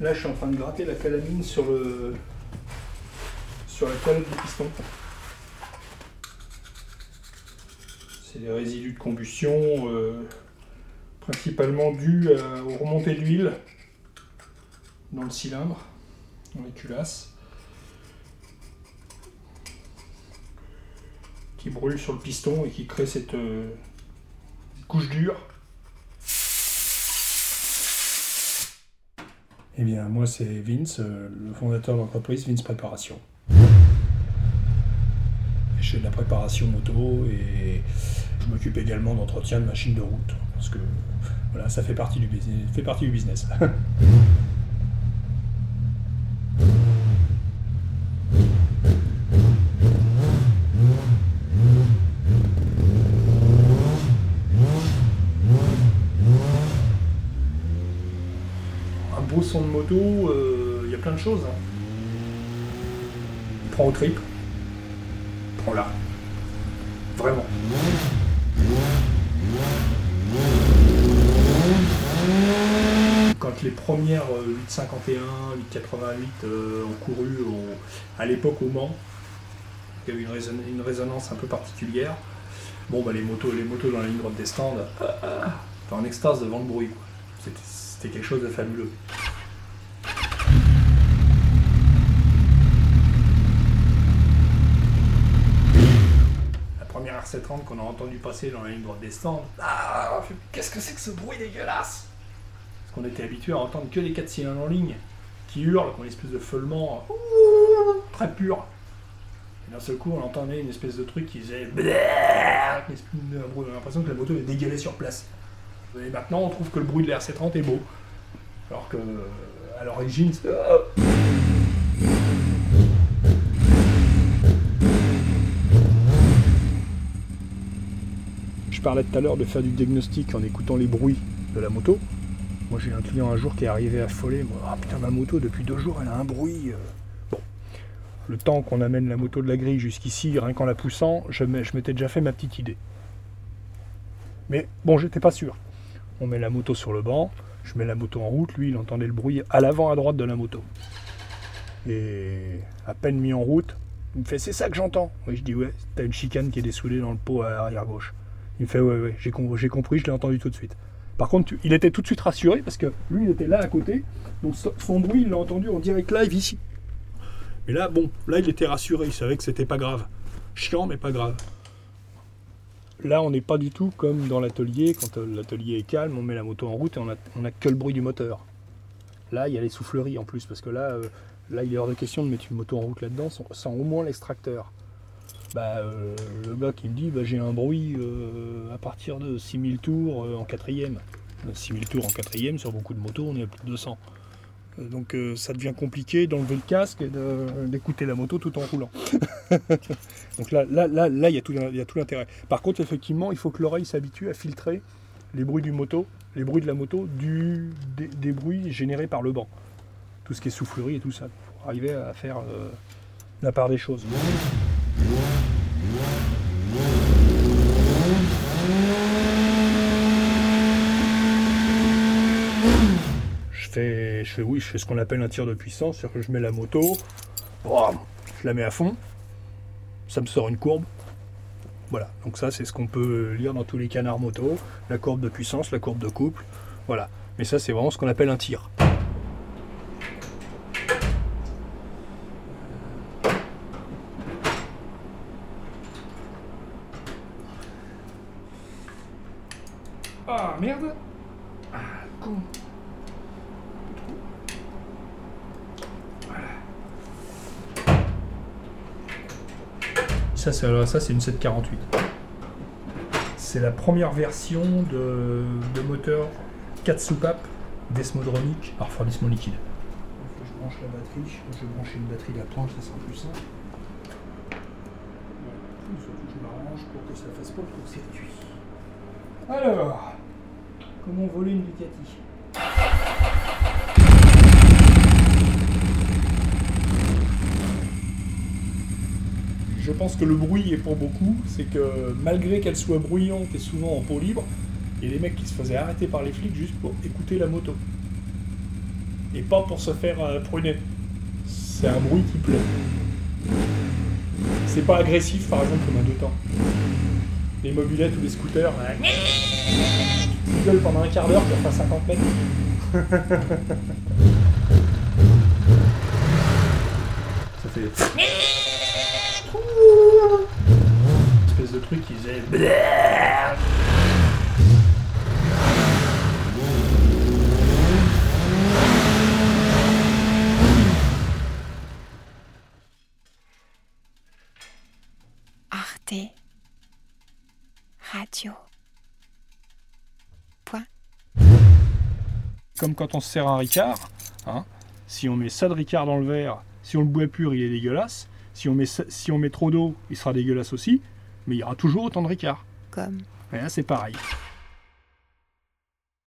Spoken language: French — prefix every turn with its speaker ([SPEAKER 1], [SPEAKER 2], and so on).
[SPEAKER 1] Là, je suis en train de gratter la calamine sur le sur la calotte du piston. C'est des résidus de combustion, euh, principalement dus à- aux remontées d'huile dans le cylindre, dans les culasses, qui brûlent sur le piston et qui créent cette euh, couche dure. Eh bien, moi, c'est Vince, euh, le fondateur de l'entreprise Vince Préparation. Je fais de la préparation moto et je m'occupe également d'entretien de machines de route parce que voilà, ça fait partie du business. Fait partie du business. son de moto, euh, il y a plein de choses. hein. Il prend au trip. Prends là. Vraiment. Quand les premières euh, 851, 888 euh, ont couru à l'époque au Mans, il y une, résonance, une résonance un peu particulière. Bon, bah, les, motos, les motos dans la ligne droite des stands, en extase devant le bruit. C'était quelque chose de fabuleux. La première RC30 qu'on a entendu passer dans la ligne droite des stands, ah, qu'est-ce que c'est que ce bruit dégueulasse Parce qu'on était habitué à entendre que les 4 cylindres en ligne qui hurlent, qui ont une espèce de feulement ouh, très pur. Et d'un seul coup, on entendait une espèce de truc qui faisait. On a l'impression que la moto est dégueulée sur place. Et maintenant, on trouve que le bruit de la RC30 est beau. Alors que, à l'origine, c'est. Je parlais tout à l'heure de faire du diagnostic en écoutant les bruits de la moto. Moi, j'ai un client un jour qui est arrivé affolé. Ah putain, ma moto, depuis deux jours, elle a un bruit. euh. Bon, le temps qu'on amène la moto de la grille jusqu'ici, rien qu'en la poussant, je m'étais déjà fait ma petite idée. Mais bon, j'étais pas sûr. On met la moto sur le banc, je mets la moto en route, lui, il entendait le bruit à l'avant, à droite de la moto. Et à peine mis en route, il me fait C'est ça que j'entends. Oui, je dis Ouais, t'as une chicane qui est dessoulée dans le pot à arrière gauche. Il me fait Ouais, ouais, j'ai com- j'ai compris, je l'ai entendu tout de suite. Par contre, il était tout de suite rassuré parce que lui, il était là à côté, donc so- son bruit, il l'a entendu en direct live ici. Mais là, bon, là, il était rassuré, il savait que c'était pas grave. Chiant, mais pas grave. Là, on n'est pas du tout comme dans l'atelier. Quand euh, l'atelier est calme, on met la moto en route et on a, on a que le bruit du moteur. Là, il y a les souffleries en plus, parce que là, euh, là, il est hors de question de mettre une moto en route là-dedans sans au moins l'extracteur. Bah, euh, le gars qui me dit, bah, j'ai un bruit euh, à partir de 6000 tours euh, en quatrième. Euh, 6000 tours en quatrième, sur beaucoup de motos, on est à plus de 200. Euh, Donc ça devient compliqué d'enlever le casque et d'écouter la moto tout en roulant. Donc là, il y a tout, il l'intérêt. Par contre, effectivement, il faut que l'oreille s'habitue à filtrer les bruits du moto, les bruits de la moto, des, bruits générés par le banc. Tout ce qui est soufflerie et tout ça, pour arriver à faire la part des choses. Je fais, oui, je fais ce qu'on appelle un tir de puissance, c'est-à-dire que je mets la moto, je la mets à fond, ça me sort une courbe. Voilà, donc ça c'est ce qu'on peut lire dans tous les canards moto, la courbe de puissance, la courbe de couple, voilà. Mais ça c'est vraiment ce qu'on appelle un tir. Ah merde Ah con Ça, c'est, une 748. C'est la première version de, moteur 4 soupapes desmodromique à refroidissement liquide. Je branche la batterie, je vais brancher une batterie de la planche, ça sera plus simple. Il faut que je m'arrange pour que ça fasse pas trop circuit. Alors, comment voler une Ducati? Je pense que le bruit est pour beaucoup, c'est que malgré qu'elle soit bruyante et souvent en peau libre, il y a des mecs qui se faisaient arrêter par les flics juste pour écouter la moto. et pas pour se faire euh, pruner. C'est un bruit qui plaît. C'est pas agressif par exemple comme un deux temps. Les mobilettes ou les scooters, ils gueulent pendant un quart d'heure pour faire 50 mètres. Ça fait. Espèce de truc qui faisait.
[SPEAKER 2] Arte Radio. Point.
[SPEAKER 1] Comme quand on se sert un Ricard, hein, si on met ça de Ricard dans le verre, si on le boit pur, il est dégueulasse. Si on met, si on met trop d'eau, il sera dégueulasse aussi. Mais il y aura toujours autant de Ricard.
[SPEAKER 2] Comme.
[SPEAKER 1] Et là, c'est pareil.